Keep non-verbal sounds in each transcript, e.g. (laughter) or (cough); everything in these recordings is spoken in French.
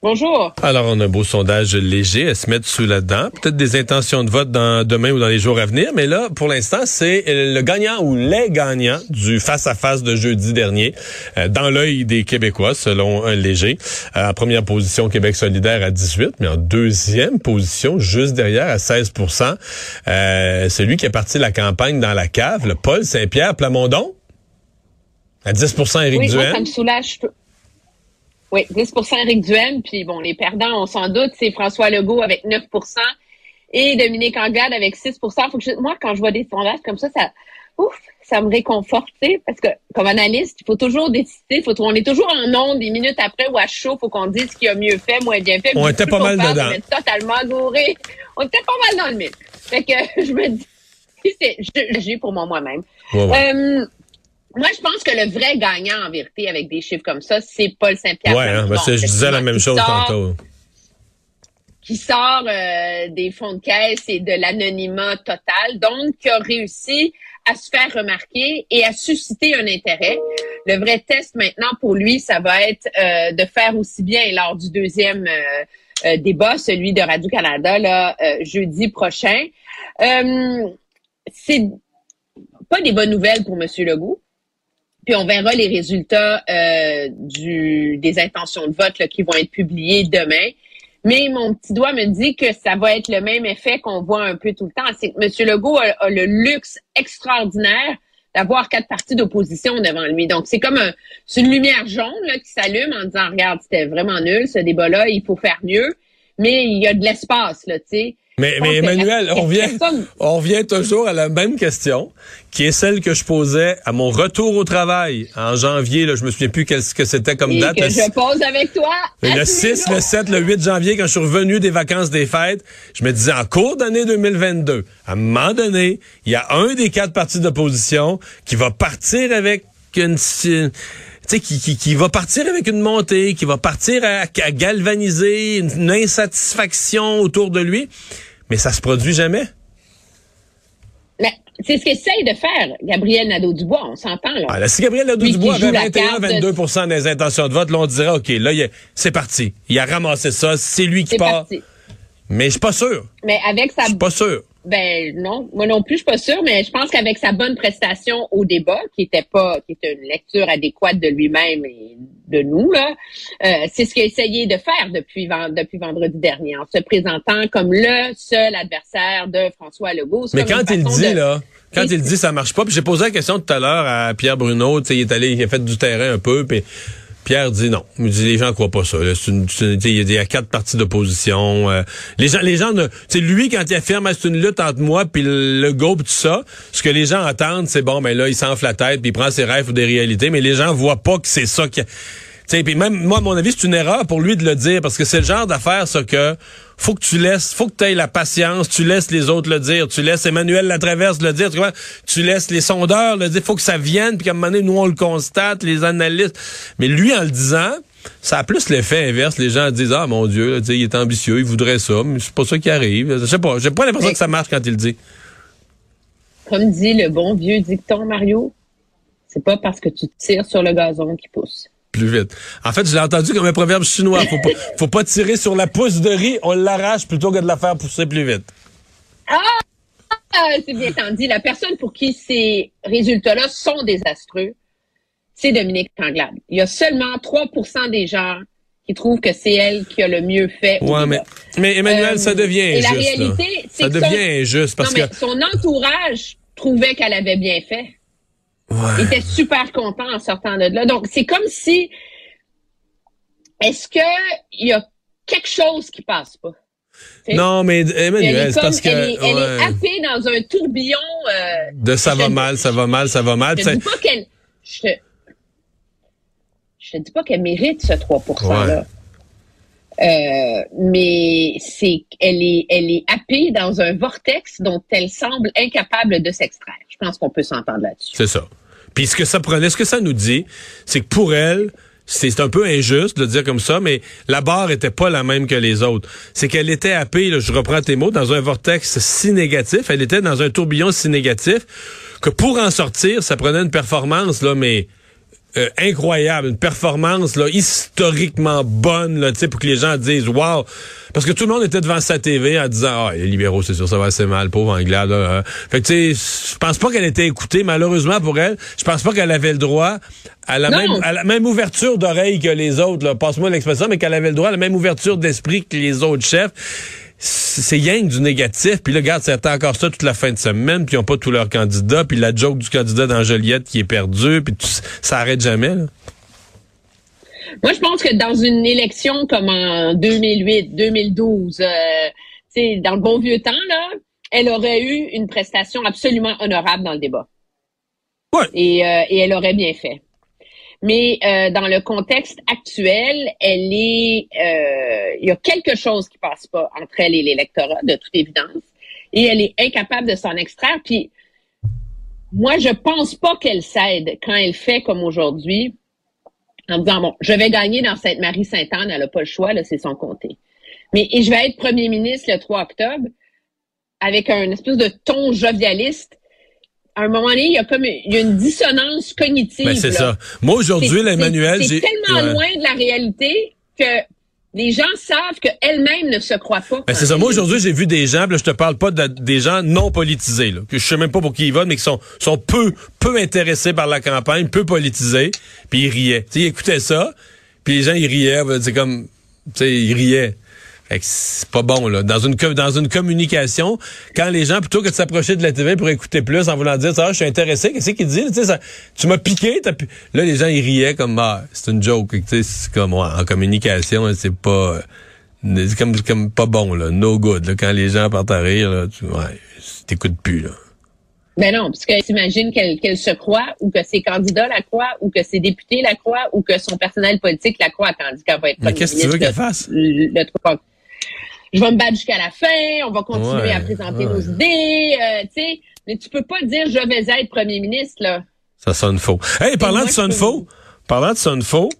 Bonjour. Alors, on a un beau sondage léger à se mettre sous la dent. Peut-être des intentions de vote dans, demain ou dans les jours à venir. Mais là, pour l'instant, c'est le gagnant ou les gagnants du face-à-face de jeudi dernier euh, dans l'œil des Québécois, selon un léger. Euh, en première position, Québec solidaire à 18, mais en deuxième position, juste derrière, à 16 euh, C'est lui qui a parti la campagne dans la cave, le Paul Saint-Pierre Plamondon. À 10 Éric oui, Duhaime. Moi, ça me soulage. Oui, 10 Éric Duhaime. Puis bon, les perdants, on s'en doute, c'est François Legault avec 9% et Dominique Anglade avec 6 Faut que Moi, quand je vois des sondages comme ça, ça, ouf, ça me réconforte, parce que comme analyste, il faut toujours décider, faut, on est toujours en ondes des minutes après ou à chaud, faut qu'on dise ce qui a mieux fait, moins bien fait. On était pas mal dedans. On totalement gouré. On était pas mal dans le mille. Fait que (laughs) je me dis, c'est j'ai pour moi-même. Euh, moi, je pense que le vrai gagnant, en vérité, avec des chiffres comme ça, c'est Paul Saint-Pierre. Ouais, hein, je disais la même chose tantôt. Qui sort euh, des fonds de caisse et de l'anonymat total, donc qui a réussi à se faire remarquer et à susciter un intérêt. Le vrai test maintenant pour lui, ça va être euh, de faire aussi bien lors du deuxième euh, débat, celui de Radio-Canada, là, jeudi prochain. c'est pas des bonnes nouvelles pour M. Legault puis on verra les résultats euh, des intentions de vote qui vont être publiés demain. Mais mon petit doigt me dit que ça va être le même effet qu'on voit un peu tout le temps. C'est que M. Legault a, le luxe extraordinaire d'avoir quatre partis d'opposition devant lui. Donc, c'est comme un, une lumière jaune qui s'allume en disant, regarde, c'était vraiment nul, ce débat-là, il faut faire mieux. Mais il y a de l'espace, tu sais. Mais, mais Emmanuel, on vient, on revient toujours à la même question, qui est celle que je posais à mon retour au travail en janvier. Là, je me souviens plus ce que c'était comme Et date. Que je pose avec toi. Le 6, le 7, le 8 janvier, quand je suis revenu des vacances des fêtes, je me disais en cours d'année 2022, à un moment donné, il y a un des quatre partis d'opposition qui va partir avec une qui, qui, qui, va partir avec une montée, qui va partir à, à galvaniser une, insatisfaction autour de lui mais ça se produit jamais. C'est ce qu'essaye de faire Gabriel Nadeau-Dubois, on s'entend là. Ah, si Gabriel Nadeau-Dubois avait 21-22 des intentions de vote, là, on dirait, OK, là, c'est parti. Il a ramassé ça, c'est lui qui part. Parti. Mais je suis pas sûr. Mais avec sa... Je suis pas sûr. Ben non, moi non plus, je suis pas sûre, mais je pense qu'avec sa bonne prestation au débat, qui était pas, qui était une lecture adéquate de lui-même et de nous là, euh, c'est ce qu'il a essayé de faire depuis depuis vendredi dernier, en se présentant comme le seul adversaire de François Legault. Mais quand il dit là, quand il dit ça marche pas, puis j'ai posé la question tout à l'heure à Pierre Bruno, tu sais, il est allé, il a fait du terrain un peu, puis Pierre dit non. Il dit les gens croient pas ça. il y a quatre partis d'opposition. Euh, les gens, les gens, c'est lui quand il affirme ah, c'est une lutte entre moi puis le, go tout ça. Ce que les gens entendent, c'est bon, mais ben là il s'enfle la tête puis il prend ses rêves ou des réalités, mais les gens voient pas que c'est ça qui puis même moi, à mon avis, c'est une erreur pour lui de le dire parce que c'est le genre d'affaire, ça que faut que tu laisses, faut que tu aies la patience, tu laisses les autres le dire, tu laisses Emmanuel Latraverse le dire, tu, vois, tu laisses les sondeurs le dire, faut que ça vienne, puis qu'à un moment donné, nous on le constate, les analystes. Mais lui, en le disant, ça a plus l'effet inverse. Les gens disent ah mon Dieu, là, il est ambitieux, il voudrait ça, mais c'est pas ça qui arrive. Je sais pas, j'ai pas l'impression que ça marche quand il le dit. Comme dit le bon vieux dicton Mario, c'est pas parce que tu tires sur le gazon qu'il pousse plus vite. En fait, je l'ai entendu comme un proverbe chinois. Faut pas, faut pas tirer sur la pousse de riz, on l'arrache plutôt que de la faire pousser plus vite. Ah! C'est bien entendu. La personne pour qui ces résultats-là sont désastreux, c'est Dominique Anglade. Il y a seulement 3% des gens qui trouvent que c'est elle qui a le mieux fait. Ouais, mais, mais Emmanuel, Euh, ça devient et injuste. la réalité, c'est Ça que devient son- injuste parce non, mais que. son entourage trouvait qu'elle avait bien fait. Ouais. Il était super content en sortant de là. Donc, c'est comme si, est-ce que il y a quelque chose qui passe pas? Non, mais Emmanuel, c'est parce que. elle est, elle est happée dans un tourbillon. euh, de ça va mal, ça va mal, ça va mal. Je te dis pas qu'elle. Je te, je te dis pas qu'elle mérite ce 3% là. Euh, mais c'est elle est elle est happée dans un vortex dont elle semble incapable de s'extraire. Je pense qu'on peut s'entendre là-dessus. C'est ça. Puis ce que ça prenait, ce que ça nous dit, c'est que pour elle, c'est un peu injuste de le dire comme ça, mais la barre était pas la même que les autres. C'est qu'elle était happée, là, je reprends tes mots, dans un vortex si négatif, elle était dans un tourbillon si négatif, que pour en sortir, ça prenait une performance, là, mais euh, incroyable, une performance là historiquement bonne là, tu sais, pour que les gens disent waouh, parce que tout le monde était devant sa TV en disant ah les libéraux c'est sûr ça va assez mal, pauvre Anglade. Là, euh. Fait que tu sais, je pense pas qu'elle était écoutée malheureusement pour elle. Je pense pas qu'elle avait le droit à la Non. même à la même ouverture d'oreille que les autres. Passe-moi l'expression, mais qu'elle avait le droit à la même ouverture d'esprit que les autres chefs c'est yang du négatif. Puis là, regarde, c'était encore ça toute la fin de semaine, puis ils n'ont pas tous leurs candidats, puis la joke du candidat dans Joliette qui est perdu, puis tout- ça arrête jamais. Là. Moi, je pense que dans une élection comme en 2008, 2012, euh, tu sais, dans le bon vieux temps, là, elle aurait eu une prestation absolument honorable dans le débat. Ouais. Et, euh, et elle aurait bien fait. Mais euh, dans le contexte actuel, elle est, euh, il y a quelque chose qui passe pas entre elle et l'électorat, de toute évidence, et elle est incapable de s'en extraire. Puis moi, je pense pas qu'elle cède quand elle fait comme aujourd'hui, en disant bon, je vais gagner dans Sainte-Marie-Sainte-Anne, elle a pas le choix, là, c'est son comté. Mais et je vais être premier ministre le 3 octobre avec un espèce de ton jovialiste. À un moment donné, il y a comme il y a une dissonance cognitive. Ben, c'est ça. Moi, aujourd'hui, Emmanuel, c'est j'ai... c'est tellement Ouais. loin de la réalité que les gens savent qu'elles-mêmes ne se croient pas. Ben, c'est ça. Moi, aujourd'hui, j'ai vu des gens, puis là, je te parle pas de, des gens non politisés, là, que je sais même pas pour qui ils votent, mais qui sont, sont peu, peu intéressés par la campagne, peu politisés, puis ils riaient. Tu sais, ils écoutaient ça, puis les gens, ils riaient, ben, c'est comme, tu sais, ils riaient. Que c'est pas bon, là. Dans une, dans une communication, quand les gens, plutôt que de s'approcher de la TV pour écouter plus en voulant dire, ça, je suis intéressé, qu'est-ce qu'il dit? Ça, tu m'as piqué, t'as pi- là, les gens, ils riaient comme, ah, c'est une joke. Tu sais, c'est comme, ouais, en communication, c'est pas, euh, c'est comme, comme pas bon, là. No good, là. Quand les gens partent à rire, là, tu, ouais, t'écoutes plus, là. Ben non, parce qu'elle s'imagine qu'elle qu'elle se croit, ou que ses candidats la croient, ou que ses députés la croient, ou que son personnel politique la croit, qu'elle va être Mais qu'est-ce que tu veux qu'elle fasse? le, le 3 Je vais me battre jusqu'à la fin, on va continuer Ouais, à présenter ouais. nos idées, euh, tu sais. Mais tu peux pas dire je vais être premier ministre, là. Ça sonne faux. Hey, parlant de sonne faux, parlant de sonne faux,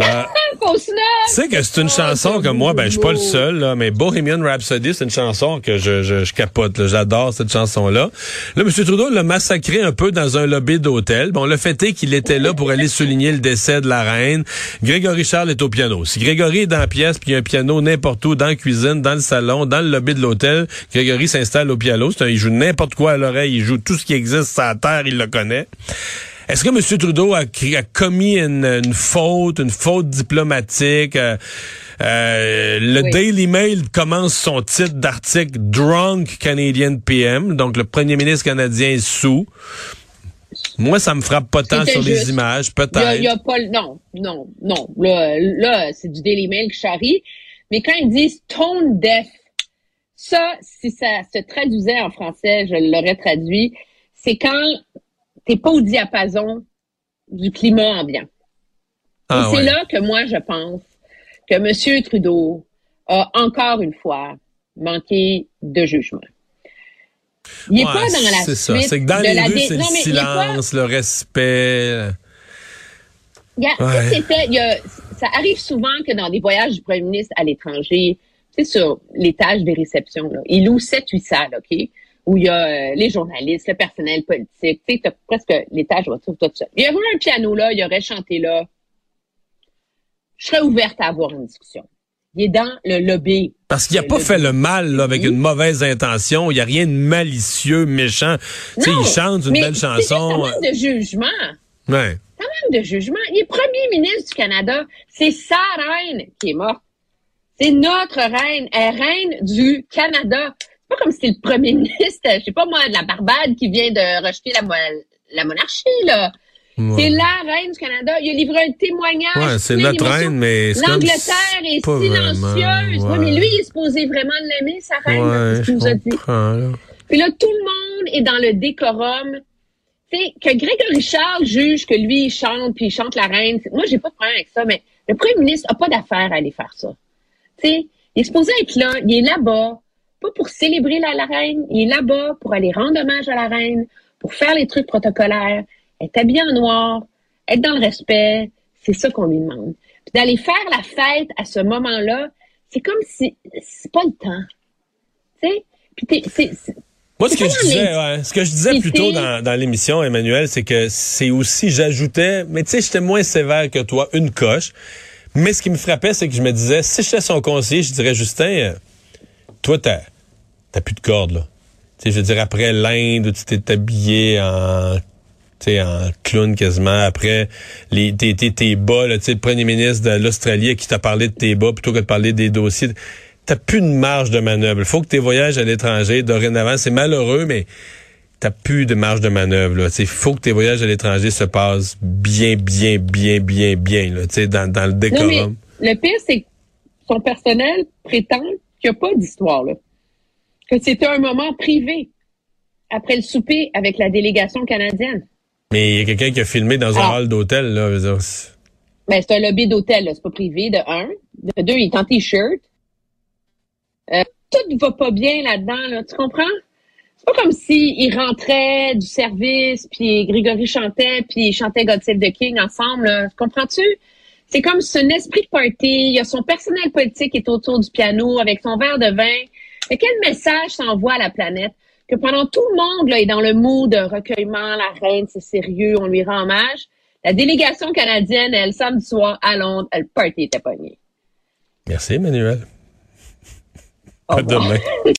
euh! (laughs) Tu sais que c'est une Ah, chanson que moi, ben, je suis pas le seul, là, mais Bohemian Rhapsody, c'est une chanson que je, je, je capote. J'adore cette chanson-là. Là, M. Trudeau l'a massacré un peu dans un lobby d'hôtel. Bon, le fait est qu'il était là pour aller souligner le décès de la reine. Grégory Charles est au piano. Si Grégory est dans la pièce, puis il y a un piano n'importe où, dans la cuisine, dans le salon, dans le lobby de l'hôtel, Grégory s'installe au piano. C'est un- il joue n'importe quoi à l'oreille, il joue tout ce qui existe sur la terre, il le connaît. Est-ce que M. Trudeau a, commis une, une faute, une faute diplomatique? Euh, euh, le Oui. Daily Mail commence son titre d'article Drunk Canadian PM, donc le premier ministre canadien est sous. Moi, ça me frappe pas tant sur les images, peut-être. il y a pas le- non, non, non. Là, là c'est du Daily Mail qui charrie. Mais quand ils disent tone deaf, ça, si ça se traduisait en français, je l'aurais traduit, c'est quand t'es pas au diapason du climat ambiant. Ah, Et c'est ouais. là que moi, je pense que M. Trudeau a encore une fois manqué de jugement. Il n'est Ouais, pas dans la C'est ça. C'est que dans les la rues, dé- c'est le pas- silence, le respect. Il y a- Ouais. ça, c'était- il y a- ça arrive souvent que dans des voyages du premier ministre à l'étranger, tu sais, sur l'étage des réceptions, là, il loue 7-8 salles, OK? Où il y a euh, les journalistes, le personnel politique, tu sais, t'as presque l'étage va tout, tout seul. Il y aurait un piano là, il y aurait chanté là. Je serais ouverte à avoir une discussion. Il est dans le lobby. Parce qu'il a Le pas lobby. fait le mal là, avec une mauvaise intention. Il y a rien de malicieux, méchant. Tu sais, Non, il chante une mais belle c'est chanson. manque de jugement. Ouais. Un manque de jugement. Il est premier ministre du Canada. C'est sa reine qui est morte. C'est notre reine. Elle est reine du Canada. C'est pas comme si le premier (laughs) ministre, je sais pas moi, de la Barbade qui vient de rejeter la, la monarchie, là. C'est la reine du Canada. Il a livré un témoignage. Ouais, c'est notre reine, mais l'Angleterre est silencieuse. mais lui, il est supposé vraiment l'aimer, sa reine. Ouais, ce qu'il nous a dit. Puis là, tout le monde est dans le décorum. Tu sais, que Grégory Charles juge que lui, il chante, puis il chante la reine. Moi, j'ai pas de problème avec ça, mais le premier ministre a pas d'affaire à aller faire ça. Tu sais, il est supposé être là, il est là-bas, pas pour célébrer la, la reine, il est là-bas pour aller rendre hommage à la reine, pour faire les trucs protocolaires être habillé en noir, être dans le respect, c'est ça qu'on lui demande. Puis d'aller faire la fête à ce moment-là, c'est comme si c'est pas le temps. Tu sais? Puis c'est, moi, ce que, je disais, ce que je disais plus tôt dans, dans l'émission, Emmanuel, c'est que c'est aussi, j'ajoutais, mais tu sais, j'étais moins sévère que toi, une coche. Mais ce qui me frappait, c'est que je me disais, si j'étais son conseiller, je dirais, Justin, euh, toi, t'as, t'as plus de corde, là. Tu sais, je veux dire, après l'Inde, où tu t'es habillé en en clown quasiment. Après, les, tes, tes, tes bas, là, le premier ministre de l'Australie qui t'a parlé de tes bas plutôt que de parler des dossiers. T'as plus de marge de manœuvre. Il faut que tes voyages à l'étranger, dorénavant, c'est malheureux, mais t'as plus de marge de manœuvre. Il faut que tes voyages à l'étranger se passent bien, bien, bien, bien, bien, là, dans, dans le décorum. le pire, c'est que son personnel prétend qu'il n'y a pas d'histoire. Que c'était un moment privé après le souper avec la délégation canadienne. Mais il y a quelqu'un qui a filmé dans un hall d'hôtel, là. Ben, c'est un lobby d'hôtel, c'est pas privé, de un. De deux, il est en t-shirt. Euh, tout va pas bien là-dedans, là, tu comprends? C'est pas comme s'il il rentrait du service, puis Grégory chantait, puis il chantait God Save the King ensemble, là. Comprends-tu? C'est comme c'est un esprit de party. Il y a son personnel politique qui est autour du piano avec son verre de vin. Mais quel message s'envoie à la planète? que pendant tout le monde là, est dans le mood de recueillement, la reine, c'est sérieux, on lui rend hommage. La délégation canadienne, elle, samedi soir, à Londres, le party était pogné. Merci, Emmanuel. À demain. (laughs)